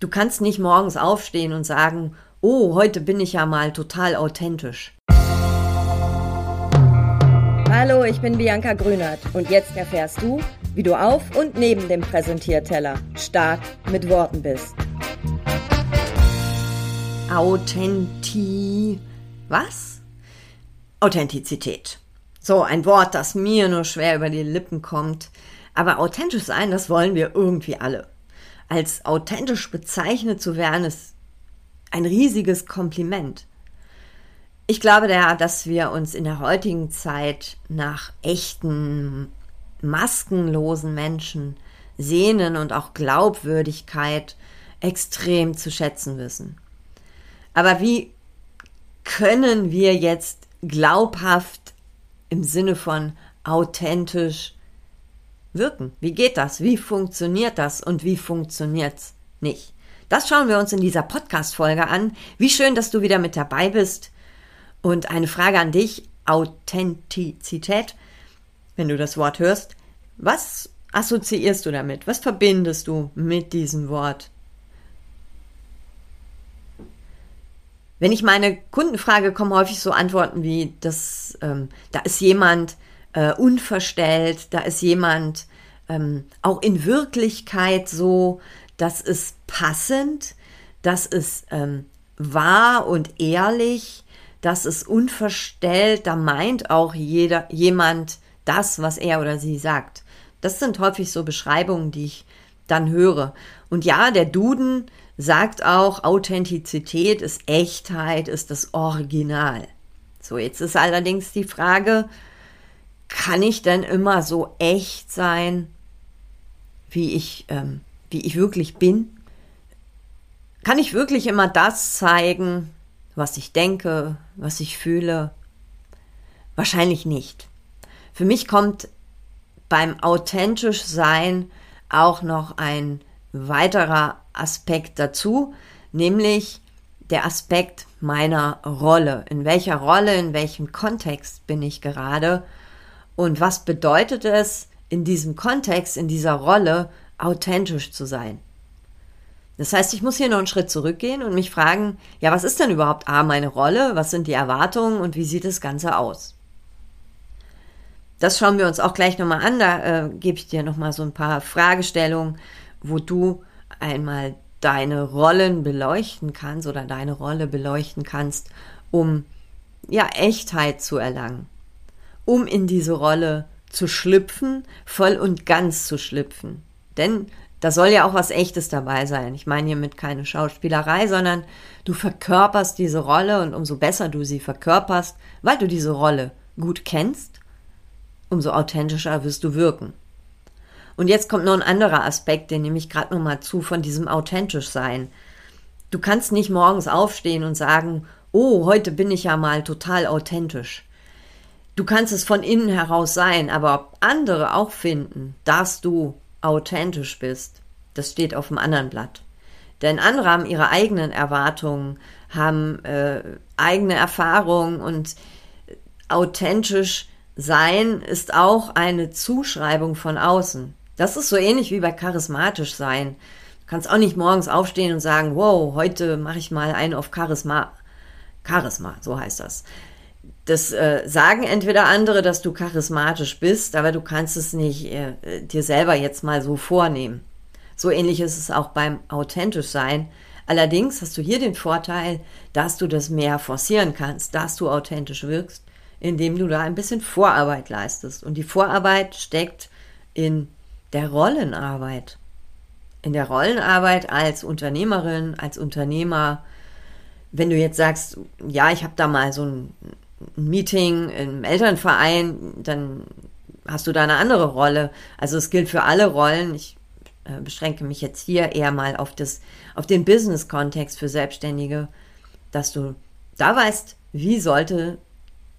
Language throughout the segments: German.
Du kannst nicht morgens aufstehen und sagen, oh, heute bin ich ja mal total authentisch. Hallo, ich bin Bianca Grünert und jetzt erfährst du, wie du auf und neben dem Präsentierteller stark mit Worten bist. Authenti. Was? Authentizität. So, ein Wort, das mir nur schwer über die Lippen kommt. Aber authentisch sein, das wollen wir irgendwie alle. Als authentisch bezeichnet zu werden, ist ein riesiges Kompliment. Ich glaube daher, dass wir uns in der heutigen Zeit nach echten, maskenlosen Menschen sehnen und auch Glaubwürdigkeit extrem zu schätzen wissen. Aber wie können wir jetzt glaubhaft im Sinne von authentisch wirken? Wie geht das? Wie funktioniert das? Und wie funktioniert's nicht? Das schauen wir uns in dieser Podcast-Folge an. Wie schön, dass du wieder mit dabei bist. Und eine Frage an dich. Authentizität. Wenn du das Wort hörst, was assoziierst du damit? Was verbindest du mit diesem Wort? Wenn ich meine Kunden frage, kommen häufig so Antworten wie, das, ähm, da ist jemand äh, unverstellt, da ist jemand ähm, auch in Wirklichkeit so, das ist passend, das ist ähm, wahr und ehrlich, das ist unverstellt, da meint auch jeder, jemand das, was er oder sie sagt. Das sind häufig so Beschreibungen, die ich dann höre. Und ja, der Duden sagt auch, Authentizität ist Echtheit, ist das Original. So, jetzt ist allerdings die Frage, kann ich denn immer so echt sein, wie ich, ähm, wie ich wirklich bin? Kann ich wirklich immer das zeigen, was ich denke, was ich fühle? Wahrscheinlich nicht. Für mich kommt beim authentisch sein auch noch ein weiterer Aspekt dazu, nämlich der Aspekt meiner Rolle. In welcher Rolle, in welchem Kontext bin ich gerade und was bedeutet es in diesem Kontext, in dieser Rolle authentisch zu sein? Das heißt, ich muss hier noch einen Schritt zurückgehen und mich fragen, ja, was ist denn überhaupt A, meine Rolle, was sind die Erwartungen und wie sieht das Ganze aus? Das schauen wir uns auch gleich nochmal an, da äh, gebe ich dir nochmal so ein paar Fragestellungen, wo du einmal deine Rollen beleuchten kannst oder deine Rolle beleuchten kannst, um ja Echtheit zu erlangen, um in diese Rolle zu schlüpfen, voll und ganz zu schlüpfen. Denn da soll ja auch was Echtes dabei sein. Ich meine hiermit keine Schauspielerei, sondern du verkörperst diese Rolle und umso besser du sie verkörperst, weil du diese Rolle gut kennst, umso authentischer wirst du wirken. Und jetzt kommt noch ein anderer Aspekt, den nehme ich gerade noch mal zu, von diesem authentisch sein. Du kannst nicht morgens aufstehen und sagen, oh, heute bin ich ja mal total authentisch. Du kannst es von innen heraus sein, aber ob andere auch finden, dass du authentisch bist, das steht auf dem anderen Blatt. Denn andere haben ihre eigenen Erwartungen, haben äh, eigene Erfahrungen und authentisch sein ist auch eine Zuschreibung von außen. Das ist so ähnlich wie bei charismatisch sein. Du kannst auch nicht morgens aufstehen und sagen, wow, heute mache ich mal einen auf Charisma. Charisma, so heißt das. Das äh, sagen entweder andere, dass du charismatisch bist, aber du kannst es nicht äh, dir selber jetzt mal so vornehmen. So ähnlich ist es auch beim authentisch sein. Allerdings hast du hier den Vorteil, dass du das mehr forcieren kannst, dass du authentisch wirkst, indem du da ein bisschen Vorarbeit leistest. Und die Vorarbeit steckt in der Rollenarbeit. In der Rollenarbeit als Unternehmerin, als Unternehmer, wenn du jetzt sagst, ja, ich habe da mal so ein Meeting im Elternverein, dann hast du da eine andere Rolle. Also es gilt für alle Rollen. Ich äh, beschränke mich jetzt hier eher mal auf das, auf den Business-Kontext für Selbstständige, dass du da weißt, wie sollte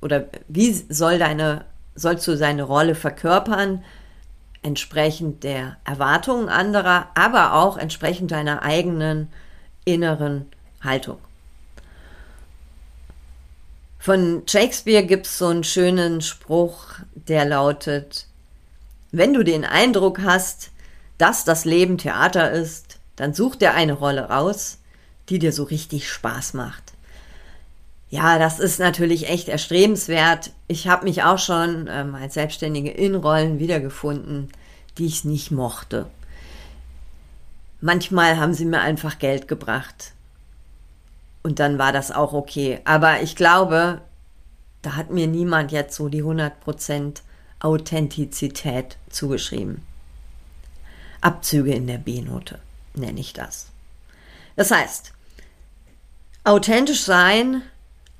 oder wie soll deine, sollst du seine Rolle verkörpern, entsprechend der Erwartungen anderer, aber auch entsprechend deiner eigenen inneren Haltung. Von Shakespeare gibt es so einen schönen Spruch, der lautet, wenn du den Eindruck hast, dass das Leben Theater ist, dann such dir eine Rolle raus, die dir so richtig Spaß macht. Ja, das ist natürlich echt erstrebenswert. Ich habe mich auch schon ähm, als Selbstständige in Rollen wiedergefunden, die ich nicht mochte. Manchmal haben sie mir einfach Geld gebracht. Und dann war das auch okay. Aber ich glaube, da hat mir niemand jetzt so die 100% Authentizität zugeschrieben. Abzüge in der B-Note nenne ich das. Das heißt, authentisch sein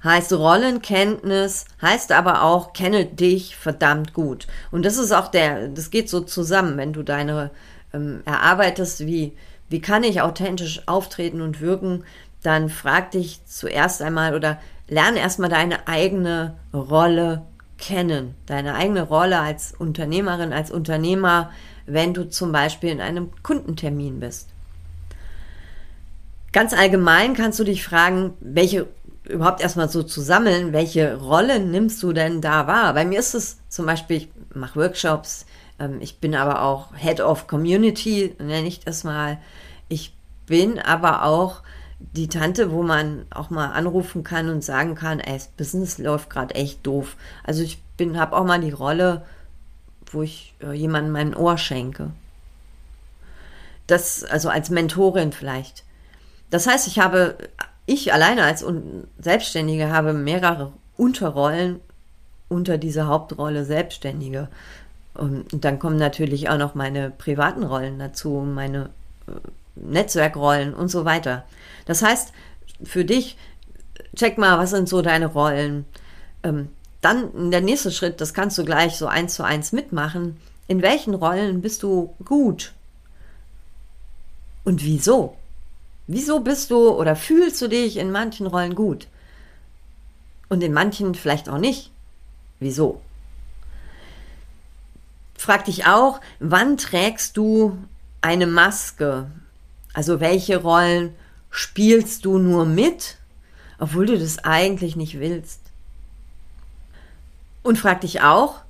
heißt Rollenkenntnis, heißt aber auch kenne dich verdammt gut. Und das ist auch der, das geht so zusammen, wenn du deine ähm, erarbeitest, wie, wie kann ich authentisch auftreten und wirken, dann frag dich zuerst einmal oder lerne erstmal deine eigene Rolle kennen, deine eigene Rolle als Unternehmerin, als Unternehmer, wenn du zum Beispiel in einem Kundentermin bist. Ganz allgemein kannst du dich fragen, welche überhaupt erstmal so zu sammeln, welche Rolle nimmst du denn da wahr? Bei mir ist es zum Beispiel, ich mache Workshops, ähm, ich bin aber auch Head of Community, nenne ich das mal. Ich bin aber auch die Tante, wo man auch mal anrufen kann und sagen kann, ey, das Business läuft gerade echt doof. Also ich bin, habe auch mal die Rolle, wo ich äh, jemandem mein Ohr schenke. Das, also als Mentorin vielleicht. Das heißt, ich habe, ich alleine als Selbstständige habe mehrere Unterrollen unter dieser Hauptrolle Selbstständige. Und dann kommen natürlich auch noch meine privaten Rollen dazu, meine äh, Netzwerkrollen und so weiter. Das heißt, für dich, check mal, was sind so deine Rollen. Ähm, dann der nächste Schritt, das kannst du gleich so eins zu eins mitmachen. In welchen Rollen bist du gut? Und wieso? Wieso bist du oder fühlst du dich in manchen Rollen gut? Und in manchen vielleicht auch nicht. Wieso? Frag dich auch, wann trägst du eine Maske? Also welche Rollen spielst du nur mit, obwohl du das eigentlich nicht willst? Und frag dich auch,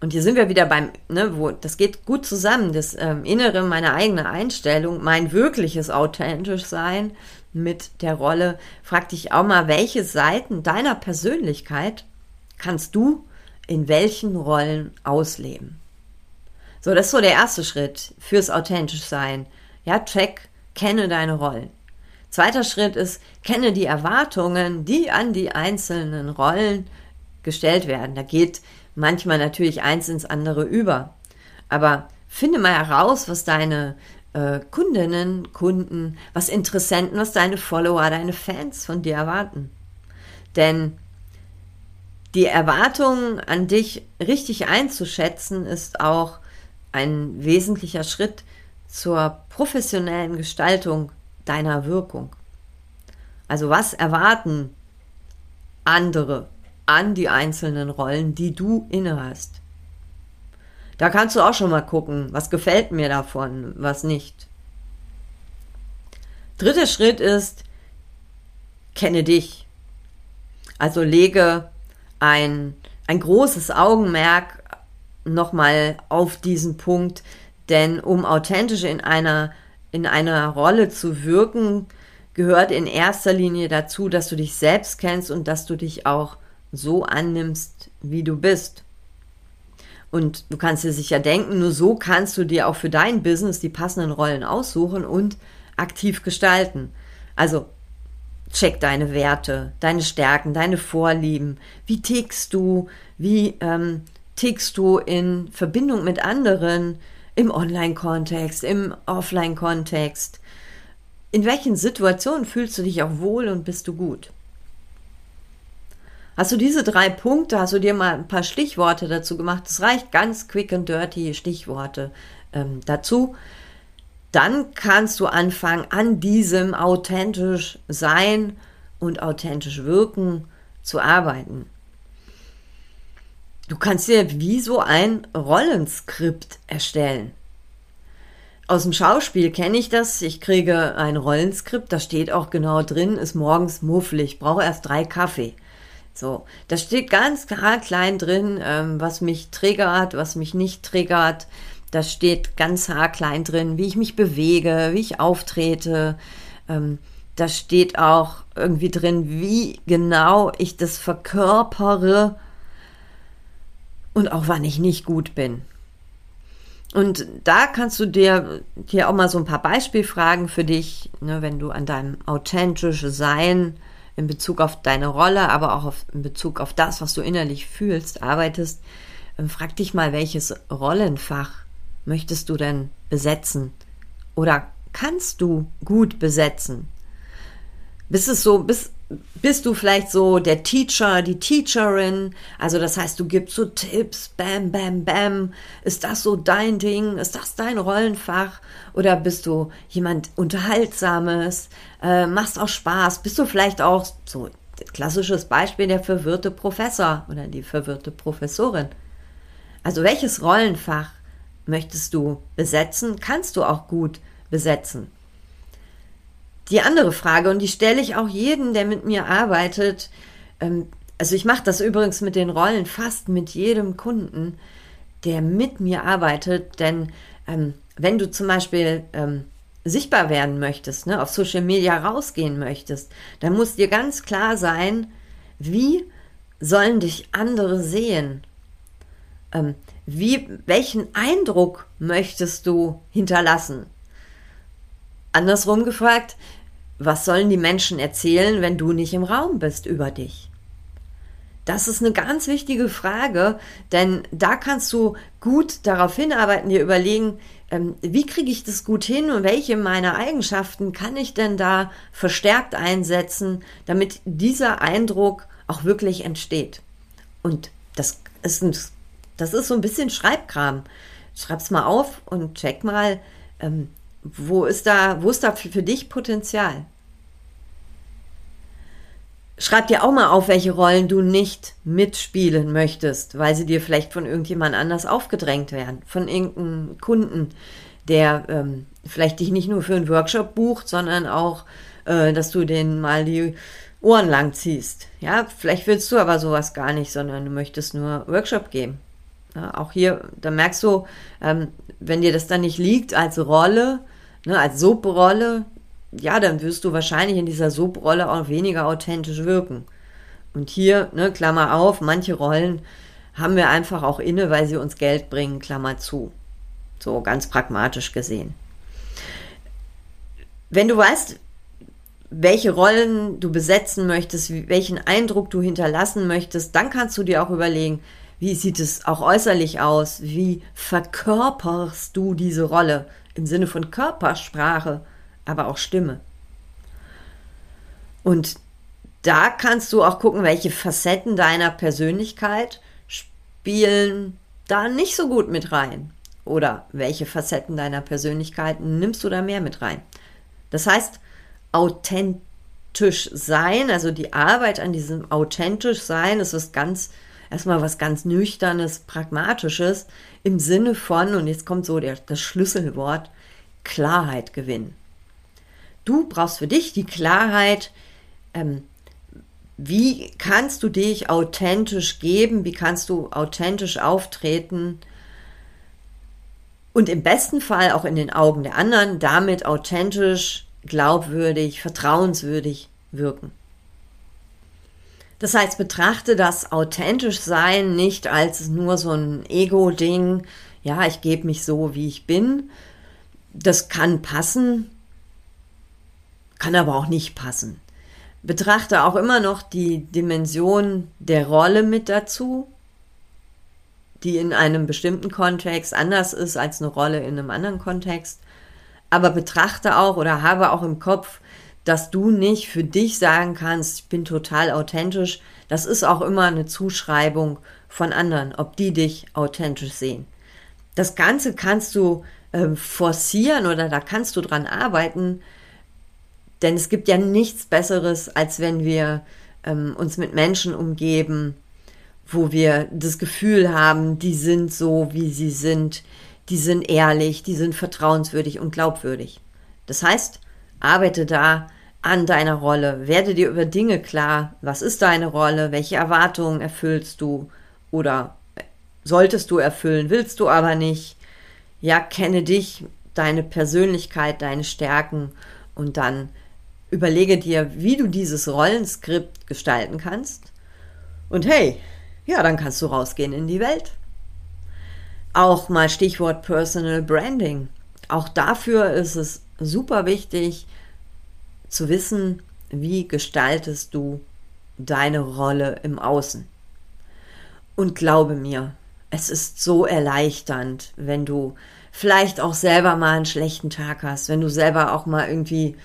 und hier sind wir wieder beim, ne, wo das geht gut zusammen, das ähm, Innere, meine eigene Einstellung, mein wirkliches authentisch sein mit der Rolle. Frag dich auch mal, welche Seiten deiner Persönlichkeit kannst du in welchen Rollen ausleben? So, das ist so der erste Schritt fürs authentisch sein. Ja, check, kenne deine Rollen. Zweiter Schritt ist, kenne die Erwartungen, die an die einzelnen Rollen gestellt werden. Da geht manchmal natürlich eins ins andere über. Aber finde mal heraus, was deine äh, Kundinnen, Kunden, was Interessenten, was deine Follower, deine Fans von dir erwarten. Denn die Erwartungen an dich richtig einzuschätzen, ist auch ein wesentlicher Schritt zur professionellen Gestaltung deiner Wirkung. Also was erwarten andere an die einzelnen Rollen, die du innehast. Da kannst du auch schon mal gucken, was gefällt mir davon, was nicht. Dritter Schritt ist, kenne dich. Also lege ein, ein großes Augenmerk nochmal auf diesen Punkt, denn um authentisch in einer, in einer Rolle zu wirken, gehört in erster Linie dazu, dass du dich selbst kennst und dass du dich auch so annimmst, wie du bist. Und du kannst dir sicher denken, nur so kannst du dir auch für dein Business die passenden Rollen aussuchen und aktiv gestalten. Also check deine Werte, deine Stärken, deine Vorlieben. Wie tickst du? Wie ähm, tickst du in Verbindung mit anderen im Online-Kontext, im Offline-Kontext? In welchen Situationen fühlst du dich auch wohl und bist du gut? Hast du diese drei Punkte, hast du dir mal ein paar Stichworte dazu gemacht? Es reicht ganz quick and dirty Stichworte ähm, dazu. Dann kannst du anfangen, an diesem authentisch sein und authentisch wirken zu arbeiten. Du kannst dir wie so ein Rollenskript erstellen. Aus dem Schauspiel kenne ich das. Ich kriege ein Rollenskript, da steht auch genau drin, ist morgens mufflig, brauche erst drei Kaffee. So, da steht ganz klar klein drin, ähm, was mich triggert, was mich nicht triggert. da steht ganz haarklein drin, wie ich mich bewege, wie ich auftrete. Ähm, da steht auch irgendwie drin, wie genau ich das verkörpere und auch wann ich nicht gut bin. Und da kannst du dir hier auch mal so ein paar Beispielfragen für dich, ne, wenn du an deinem authentischen Sein in Bezug auf deine Rolle, aber auch auf, in Bezug auf das, was du innerlich fühlst, arbeitest, ähm, frag dich mal, welches Rollenfach möchtest du denn besetzen? Oder kannst du gut besetzen? Bist es so, bist, bist du vielleicht so der Teacher, die Teacherin? Also das heißt, du gibst so Tipps, bam, bam, bam. Ist das so dein Ding? Ist das dein Rollenfach? Oder bist du jemand Unterhaltsames? Äh, machst auch Spaß? Bist du vielleicht auch so klassisches Beispiel der verwirrte Professor oder die verwirrte Professorin? Also welches Rollenfach möchtest du besetzen? Kannst du auch gut besetzen? Die andere Frage, und die stelle ich auch jedem, der mit mir arbeitet, ähm, also ich mache das übrigens mit den Rollen fast mit jedem Kunden, der mit mir arbeitet, denn ähm, wenn du zum Beispiel ähm, sichtbar werden möchtest, ne, auf Social Media rausgehen möchtest, dann muss dir ganz klar sein, wie sollen dich andere sehen? Ähm, wie, welchen Eindruck möchtest du hinterlassen? Andersrum gefragt, was sollen die Menschen erzählen, wenn du nicht im Raum bist über dich? Das ist eine ganz wichtige Frage, denn da kannst du gut darauf hinarbeiten, dir überlegen, ähm, wie kriege ich das gut hin und welche meiner Eigenschaften kann ich denn da verstärkt einsetzen, damit dieser Eindruck auch wirklich entsteht. Und das ist, ein, das ist so ein bisschen Schreibkram. Schreib's mal auf und check mal, ähm, wo ist da, wo ist da für, für dich Potenzial? Schreib dir auch mal auf, welche Rollen du nicht mitspielen möchtest, weil sie dir vielleicht von irgendjemand anders aufgedrängt werden, von irgendeinem Kunden, der ähm, vielleicht dich nicht nur für einen Workshop bucht, sondern auch, äh, dass du den mal die Ohren lang ziehst. Ja, vielleicht willst du aber sowas gar nicht, sondern du möchtest nur Workshop geben. Ja, auch hier, da merkst du, ähm, wenn dir das dann nicht liegt als Rolle, ne, als Sub-Rolle, ja, dann wirst du wahrscheinlich in dieser Sub-Rolle auch weniger authentisch wirken. Und hier, ne, Klammer auf, manche Rollen haben wir einfach auch inne, weil sie uns Geld bringen, Klammer zu. So ganz pragmatisch gesehen. Wenn du weißt, welche Rollen du besetzen möchtest, welchen Eindruck du hinterlassen möchtest, dann kannst du dir auch überlegen, wie sieht es auch äußerlich aus? Wie verkörperst du diese Rolle im Sinne von Körpersprache, aber auch Stimme? Und da kannst du auch gucken, welche Facetten deiner Persönlichkeit spielen da nicht so gut mit rein. Oder welche Facetten deiner Persönlichkeit nimmst du da mehr mit rein. Das heißt, authentisch sein, also die Arbeit an diesem authentisch sein, ist was ganz erstmal was ganz Nüchternes, Pragmatisches im Sinne von, und jetzt kommt so der, das Schlüsselwort, Klarheit gewinnen. Du brauchst für dich die Klarheit, ähm, wie kannst du dich authentisch geben, wie kannst du authentisch auftreten und im besten Fall auch in den Augen der anderen damit authentisch, glaubwürdig, vertrauenswürdig wirken. Das heißt, betrachte das authentisch sein nicht als nur so ein Ego-Ding. Ja, ich gebe mich so, wie ich bin. Das kann passen, kann aber auch nicht passen. Betrachte auch immer noch die Dimension der Rolle mit dazu, die in einem bestimmten Kontext anders ist als eine Rolle in einem anderen Kontext. Aber betrachte auch oder habe auch im Kopf, dass du nicht für dich sagen kannst, ich bin total authentisch. Das ist auch immer eine Zuschreibung von anderen, ob die dich authentisch sehen. Das Ganze kannst du äh, forcieren oder da kannst du dran arbeiten, denn es gibt ja nichts Besseres, als wenn wir ähm, uns mit Menschen umgeben, wo wir das Gefühl haben, die sind so, wie sie sind, die sind ehrlich, die sind vertrauenswürdig und glaubwürdig. Das heißt, arbeite da an deiner Rolle, werde dir über Dinge klar, was ist deine Rolle, welche Erwartungen erfüllst du oder solltest du erfüllen, willst du aber nicht. ja, kenne dich, deine Persönlichkeit, deine Stärken und dann überlege dir, wie du dieses Rollenskript gestalten kannst. Und hey, ja, dann kannst du rausgehen in die Welt. Auch mal Stichwort Personal Branding. Auch dafür ist es super wichtig zu wissen, wie gestaltest du deine Rolle im Außen. Und glaube mir, es ist so erleichternd, wenn du vielleicht auch selber mal einen schlechten Tag hast, wenn du selber auch mal irgendwie,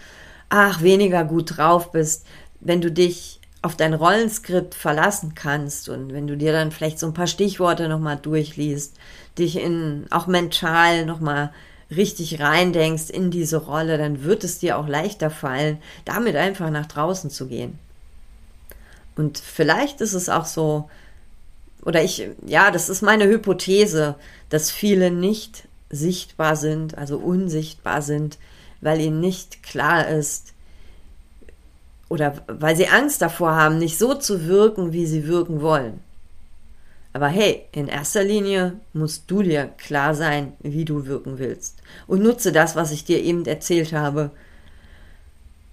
ach, weniger gut drauf bist, wenn du dich auf dein Rollenskript verlassen kannst und wenn du dir dann vielleicht so ein paar Stichworte nochmal durchliest, dich in, auch mental nochmal richtig reindenkst in diese Rolle, dann wird es dir auch leichter fallen, damit einfach nach draußen zu gehen. Und vielleicht ist es auch so, oder ich, ja, das ist meine Hypothese, dass viele nicht sichtbar sind, also unsichtbar sind, weil ihnen nicht klar ist, oder weil sie Angst davor haben, nicht so zu wirken, wie sie wirken wollen. Aber hey, in erster Linie musst du dir klar sein, wie du wirken willst. Und nutze das, was ich dir eben erzählt habe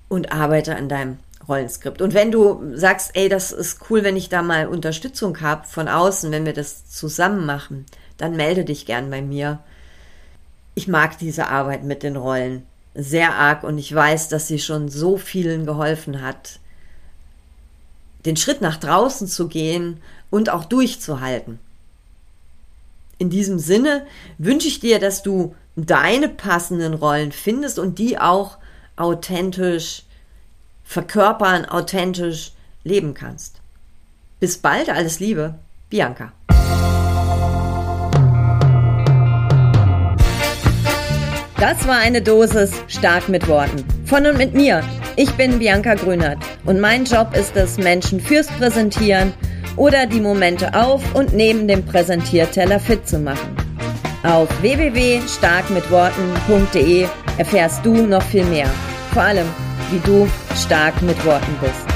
und arbeite an deinem Rollenskript. Und wenn du sagst, ey, das ist cool, wenn ich da mal Unterstützung habe von außen, wenn wir das zusammen machen, dann melde dich gern bei mir. Ich mag diese Arbeit mit den Rollen sehr arg und ich weiß, dass sie schon so vielen geholfen hat, den Schritt nach draußen zu gehen und auch durchzuhalten. In diesem Sinne wünsche ich dir, dass du deine passenden Rollen findest und die auch authentisch verkörpern, authentisch leben kannst. Bis bald, alles Liebe, Bianca. Das war eine Dosis stark mit Worten. Von und mit mir. Ich bin Bianca Grünert und mein Job ist es, Menschen fürs Präsentieren oder die Momente auf und neben dem Präsentierteller fit zu machen. Auf www.starkmitworten.de erfährst du noch viel mehr. Vor allem, wie du stark mit Worten bist.